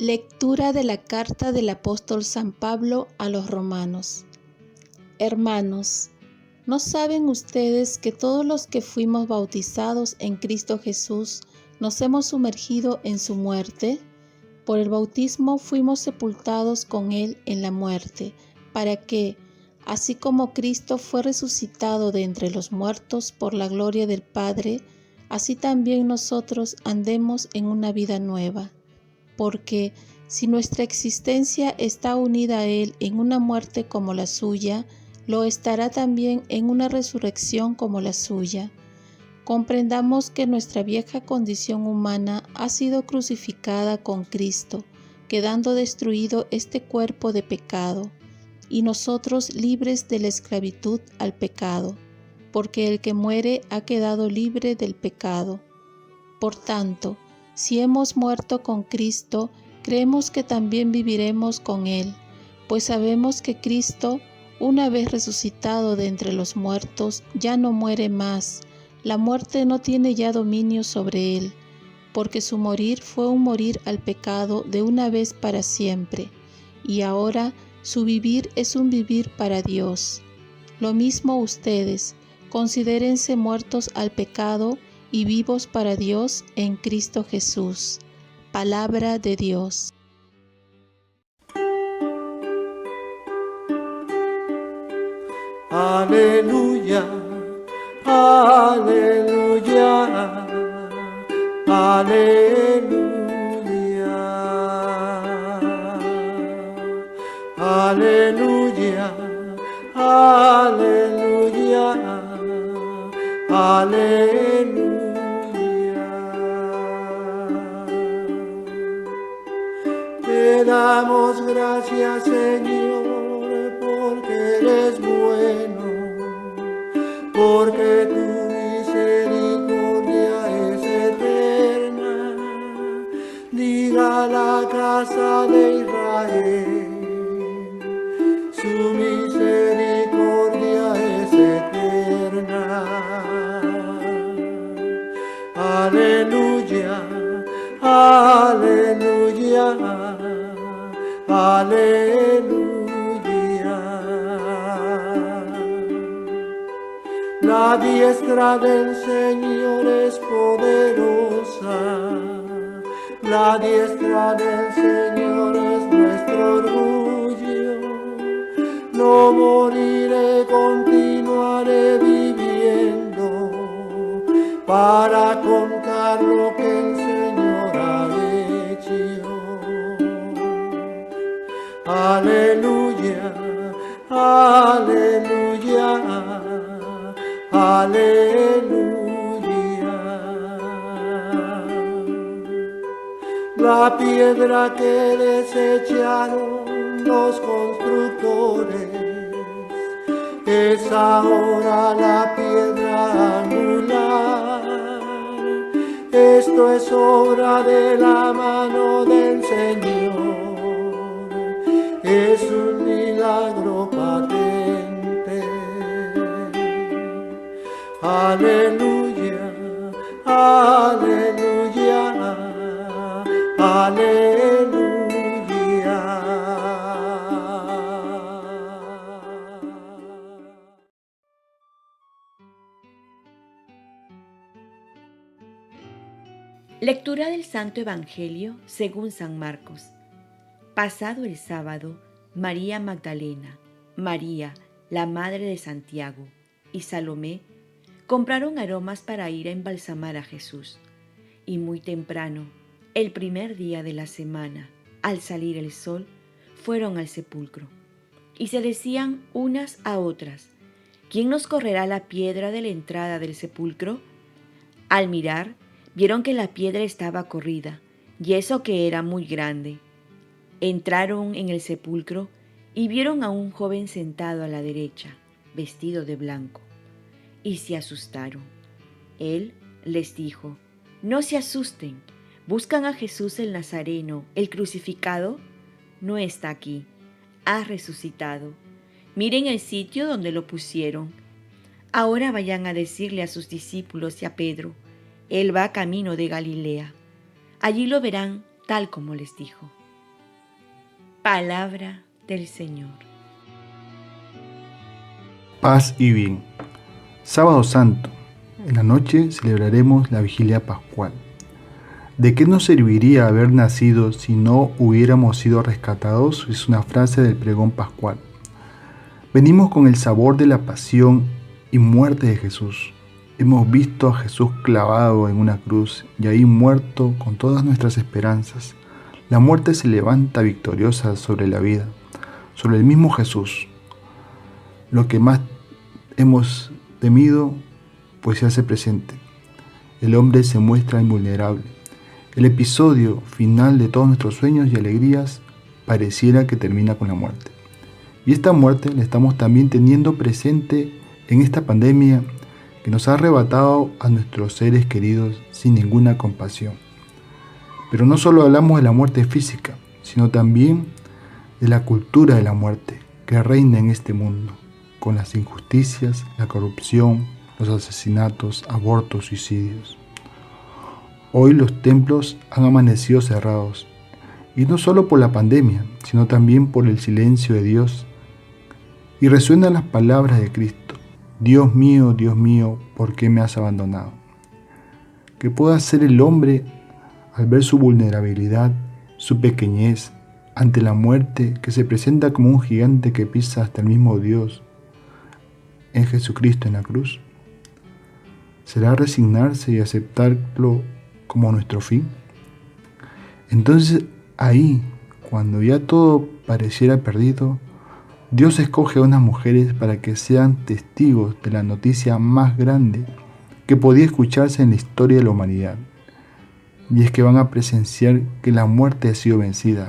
Lectura de la carta del apóstol San Pablo a los romanos. Hermanos, ¿no saben ustedes que todos los que fuimos bautizados en Cristo Jesús nos hemos sumergido en su muerte? Por el bautismo fuimos sepultados con Él en la muerte, para que, así como Cristo fue resucitado de entre los muertos por la gloria del Padre, así también nosotros andemos en una vida nueva porque si nuestra existencia está unida a Él en una muerte como la suya, lo estará también en una resurrección como la suya. Comprendamos que nuestra vieja condición humana ha sido crucificada con Cristo, quedando destruido este cuerpo de pecado, y nosotros libres de la esclavitud al pecado, porque el que muere ha quedado libre del pecado. Por tanto, si hemos muerto con Cristo, creemos que también viviremos con Él, pues sabemos que Cristo, una vez resucitado de entre los muertos, ya no muere más. La muerte no tiene ya dominio sobre Él, porque su morir fue un morir al pecado de una vez para siempre, y ahora su vivir es un vivir para Dios. Lo mismo ustedes, considérense muertos al pecado, y vivos para Dios en Cristo Jesús. Palabra de Dios. Aleluya, aleluya, aleluya, aleluya, aleluya, aleluya. Damos gracias, Señor, porque eres bueno, porque tu misericordia es eterna. Diga la casa de Israel, su La diestra del Señor es poderosa. La diestra del Señor es nuestro orgullo. No moriré, continuaré viviendo para contar lo que La piedra que desecharon los constructores es ahora la piedra angular. Esto es obra de la mano del Señor es un milagro patente. Aleluya, aleluya, Lectura del Santo Evangelio según San Marcos. Pasado el sábado, María Magdalena, María, la madre de Santiago, y Salomé compraron aromas para ir a embalsamar a Jesús. Y muy temprano, el primer día de la semana, al salir el sol, fueron al sepulcro. Y se decían unas a otras, ¿quién nos correrá la piedra de la entrada del sepulcro? Al mirar, vieron que la piedra estaba corrida, y eso que era muy grande. Entraron en el sepulcro y vieron a un joven sentado a la derecha, vestido de blanco, y se asustaron. Él les dijo, no se asusten, buscan a Jesús el Nazareno, el crucificado, no está aquí, ha resucitado. Miren el sitio donde lo pusieron. Ahora vayan a decirle a sus discípulos y a Pedro, Él va camino de Galilea. Allí lo verán tal como les dijo. Palabra del Señor. Paz y bien. Sábado Santo. En la noche celebraremos la vigilia pascual. ¿De qué nos serviría haber nacido si no hubiéramos sido rescatados? Es una frase del pregón pascual. Venimos con el sabor de la pasión y muerte de Jesús. Hemos visto a Jesús clavado en una cruz y ahí muerto con todas nuestras esperanzas. La muerte se levanta victoriosa sobre la vida, sobre el mismo Jesús. Lo que más hemos temido, pues se hace presente. El hombre se muestra invulnerable. El episodio final de todos nuestros sueños y alegrías pareciera que termina con la muerte. Y esta muerte la estamos también teniendo presente en esta pandemia que nos ha arrebatado a nuestros seres queridos sin ninguna compasión. Pero no solo hablamos de la muerte física, sino también de la cultura de la muerte que reina en este mundo, con las injusticias, la corrupción, los asesinatos, abortos, suicidios. Hoy los templos han amanecido cerrados, y no solo por la pandemia, sino también por el silencio de Dios. Y resuenan las palabras de Cristo Dios mío, Dios mío, ¿por qué me has abandonado? ¿Qué puede hacer el hombre al ver su vulnerabilidad, su pequeñez ante la muerte que se presenta como un gigante que pisa hasta el mismo Dios en Jesucristo en la cruz? ¿Será resignarse y aceptarlo como nuestro fin? Entonces ahí, cuando ya todo pareciera perdido, Dios escoge a unas mujeres para que sean testigos de la noticia más grande que podía escucharse en la historia de la humanidad. Y es que van a presenciar que la muerte ha sido vencida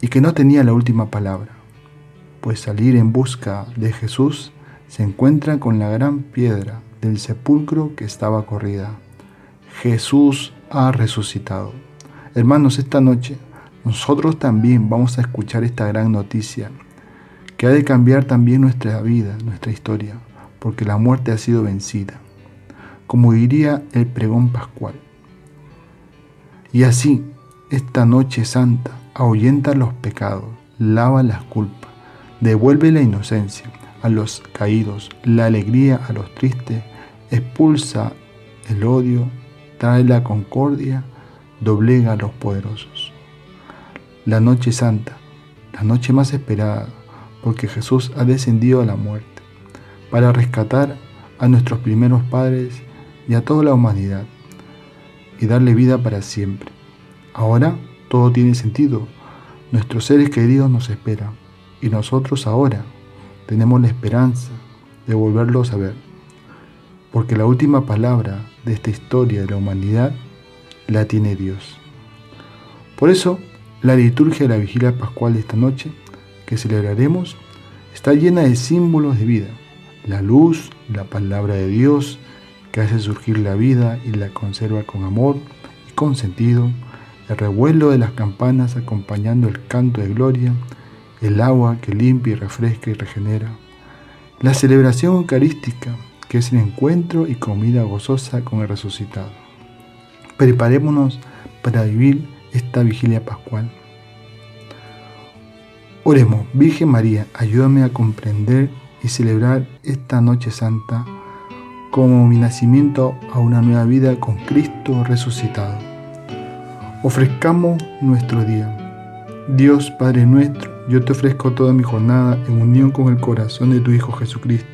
y que no tenía la última palabra, pues salir en busca de Jesús se encuentran con la gran piedra del sepulcro que estaba corrida. Jesús ha resucitado. Hermanos, esta noche nosotros también vamos a escuchar esta gran noticia que ha de cambiar también nuestra vida, nuestra historia, porque la muerte ha sido vencida, como diría el pregón pascual. Y así, esta noche santa ahuyenta los pecados, lava las culpas, devuelve la inocencia a los caídos, la alegría a los tristes, expulsa el odio, trae la concordia, doblega a los poderosos. La noche santa, la noche más esperada, porque Jesús ha descendido a la muerte para rescatar a nuestros primeros padres y a toda la humanidad y darle vida para siempre. Ahora todo tiene sentido. Nuestros seres queridos nos esperan y nosotros ahora tenemos la esperanza de volverlos a ver. Porque la última palabra de esta historia de la humanidad la tiene Dios. Por eso, la liturgia de la vigilia pascual de esta noche que celebraremos está llena de símbolos de vida. La luz, la palabra de Dios, que hace surgir la vida y la conserva con amor y con sentido, el revuelo de las campanas acompañando el canto de gloria, el agua que limpia y refresca y regenera, la celebración eucarística, que es el encuentro y comida gozosa con el resucitado. Preparémonos para vivir esta vigilia pascual. Oremos, Virgen María, ayúdame a comprender y celebrar esta noche santa como mi nacimiento a una nueva vida con Cristo resucitado. Ofrezcamos nuestro día. Dios Padre nuestro, yo te ofrezco toda mi jornada en unión con el corazón de tu Hijo Jesucristo,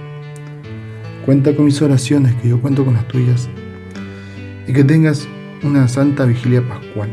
Cuenta con mis oraciones, que yo cuento con las tuyas, y que tengas una santa vigilia pascual.